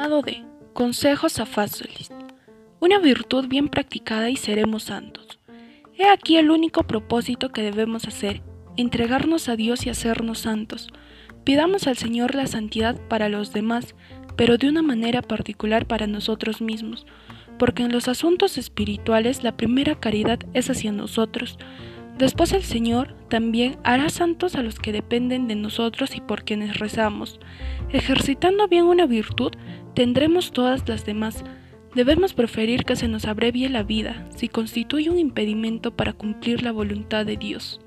De Consejos a Fáciles. Una virtud bien practicada y seremos santos. He aquí el único propósito que debemos hacer, entregarnos a Dios y hacernos santos. Pidamos al Señor la santidad para los demás, pero de una manera particular para nosotros mismos, porque en los asuntos espirituales la primera caridad es hacia nosotros. Después el Señor también hará santos a los que dependen de nosotros y por quienes rezamos. Ejercitando bien una virtud, tendremos todas las demás. Debemos preferir que se nos abrevie la vida si constituye un impedimento para cumplir la voluntad de Dios.